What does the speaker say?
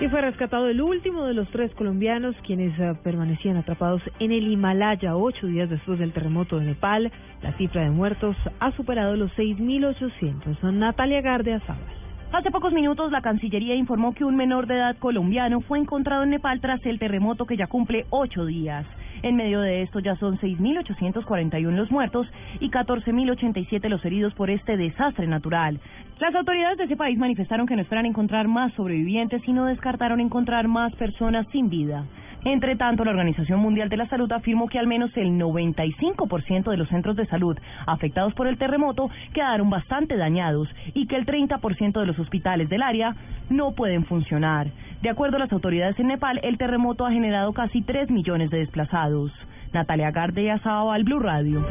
Y fue rescatado el último de los tres colombianos quienes uh, permanecían atrapados en el Himalaya ocho días después del terremoto de Nepal. La cifra de muertos ha superado los 6.800. Natalia Garde Sabas. Hace pocos minutos la Cancillería informó que un menor de edad colombiano fue encontrado en Nepal tras el terremoto que ya cumple ocho días. En medio de esto ya son 6.841 los muertos y 14.087 los heridos por este desastre natural. Las autoridades de ese país manifestaron que no esperan encontrar más sobrevivientes y no descartaron encontrar más personas sin vida. Entre tanto, la Organización Mundial de la Salud afirmó que al menos el 95% de los centros de salud afectados por el terremoto quedaron bastante dañados y que el 30% de los hospitales del área no pueden funcionar. De acuerdo a las autoridades en Nepal, el terremoto ha generado casi 3 millones de desplazados. Natalia Garde, Asaba, al Blue Radio.